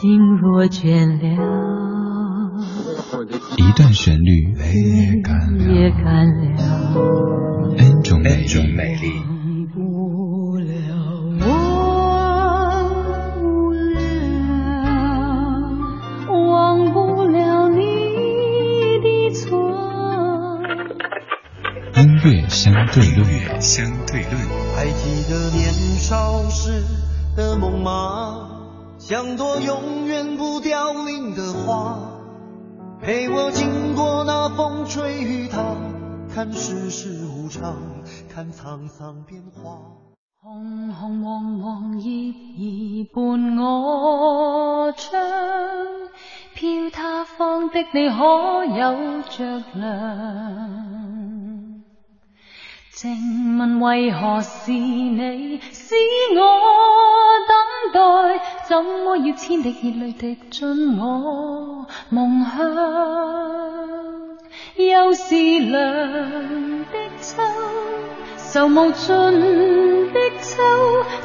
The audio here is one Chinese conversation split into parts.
心若倦了，一段旋律也干了，N 种美丽。音乐相对论，相对论。还记得年少时的梦吗？像朵永远不凋零的花，陪我经过那风吹雨打，看世事无常，看沧桑变化。红红黄黄叶儿伴我唱，飘他方的你可有着凉？静问为何是你使我等待？怎么要千滴热泪滴进我梦乡？又是凉的秋，愁无尽的秋，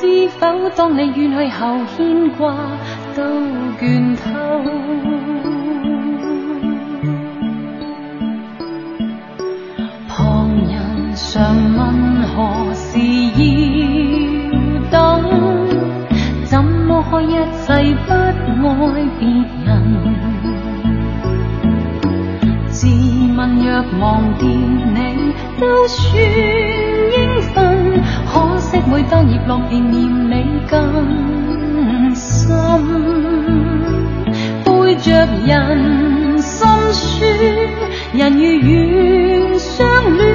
知否当你远去后，牵挂都倦透。旁人常问何时要等？怎么可一世不爱别人？自问若忘掉你，都算应分。可惜每当叶落，便念你更深。背着人心酸，人如愿相恋。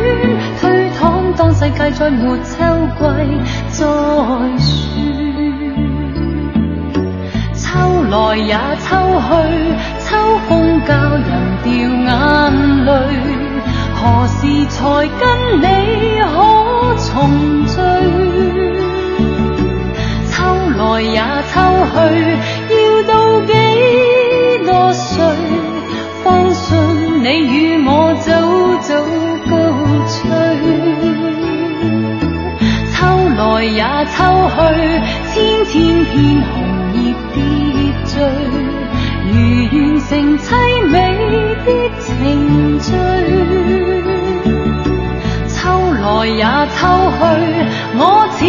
当世界再没秋季再说，来也秋去，秋风教人掉眼泪。何时才跟你可重聚？秋来也秋去，要到几多岁，方信你与我早早。来也秋去，千千片红，完成凄美的程序。秋来也秋去，我似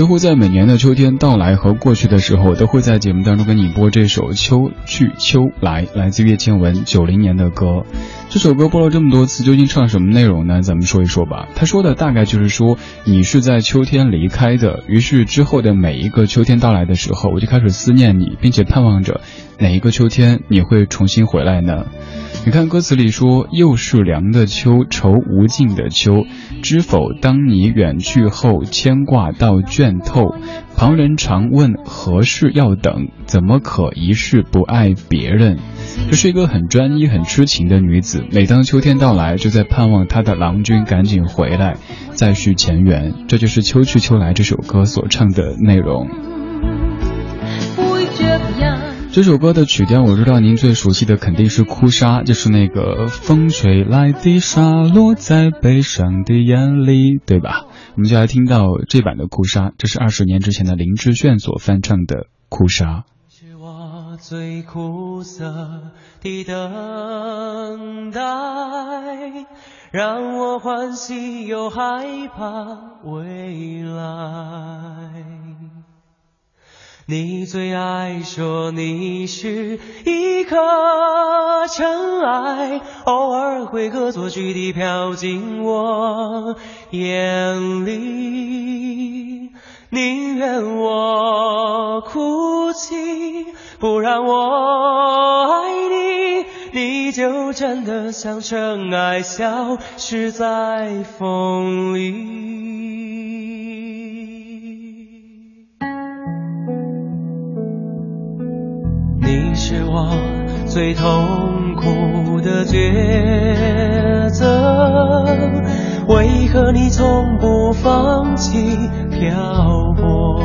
似乎在每年的秋天到来和过去的时候，都会在节目当中跟你播这首《秋去秋来》，来自叶倩文九零年的歌。这首歌播了这么多次，究竟唱什么内容呢？咱们说一说吧。他说的大概就是说，你是在秋天离开的，于是之后的每一个秋天到来的时候，我就开始思念你，并且盼望着哪一个秋天你会重新回来呢？你看歌词里说，又是凉的秋，愁无尽的秋。知否，当你远去后，牵挂到倦透。旁人常问何事要等，怎么可一世不爱别人？这是一个很专一、很痴情的女子。每当秋天到来，就在盼望她的郎君赶紧回来，再续前缘。这就是《秋去秋来》这首歌所唱的内容。这首歌的曲调，我知道您最熟悉的肯定是《哭砂》，就是那个风吹来的沙落在悲伤的眼里，对吧？我们就来听到这版的《哭砂》，这是二十年之前的林志炫所翻唱的《哭砂》。是我最苦涩的等待，让我欢喜又害怕未来。你最爱说你是一颗尘埃，偶尔会恶作剧地飘进我眼里。宁愿我哭泣，不让我爱你，你就真的像尘埃，消失在风里。是我最痛苦的抉择，为何你从不放弃漂泊？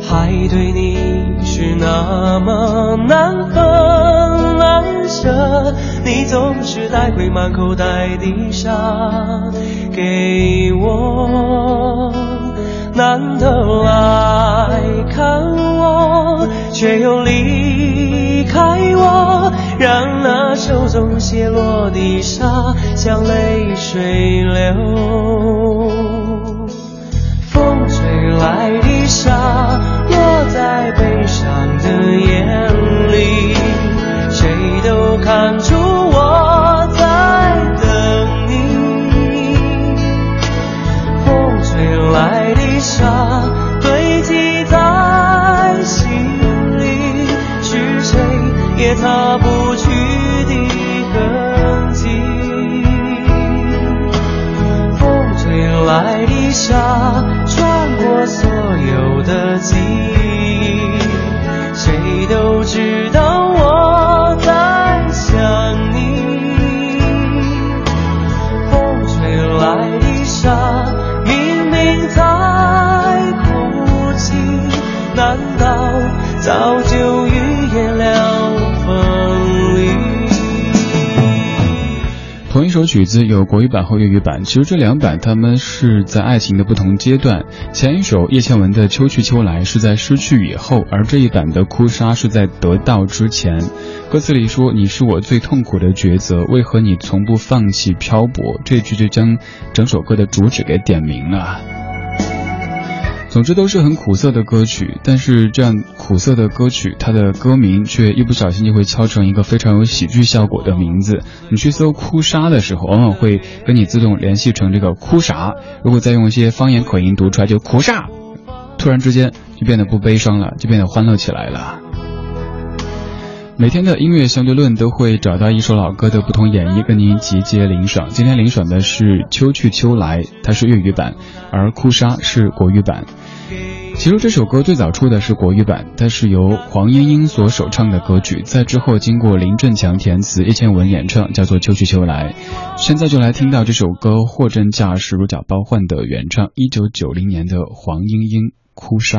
海对你是那么难分难舍，你总是带回满口袋的沙给我，难得来看我，却又离开我，让那手中泻落的沙像泪水流。风吹来的沙，落在悲伤的眼里，谁都看出谁都知道。曲子有国语版和粤语版，其实这两版他们是在爱情的不同阶段。前一首叶倩文的《秋去秋来》是在失去以后，而这一版的《哭砂》是在得到之前。歌词里说：“你是我最痛苦的抉择，为何你从不放弃漂泊？”这句就将整首歌的主旨给点明了。总之都是很苦涩的歌曲，但是这样苦涩的歌曲，它的歌名却一不小心就会敲成一个非常有喜剧效果的名字。你去搜“哭沙”的时候，往往会跟你自动联系成这个“哭啥”。如果再用一些方言口音读出来，就“哭啥”，突然之间就变得不悲伤了，就变得欢乐起来了。每天的音乐相对论都会找到一首老歌的不同演绎，跟您集结领赏。今天领赏的是《秋去秋来》，它是粤语版，而《哭砂》是国语版。其实这首歌最早出的是国语版，它是由黄莺莺所首唱的歌曲，在之后经过林振强填词、叶倩文演唱，叫做《秋去秋来》。现在就来听到这首歌货真价实、如假包换的原唱，一九九零年的黄莺莺《哭砂》。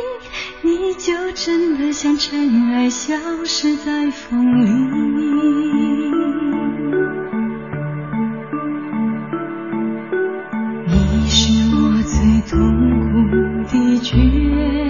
你就真的像尘埃，消失在风里。你是我最痛苦的决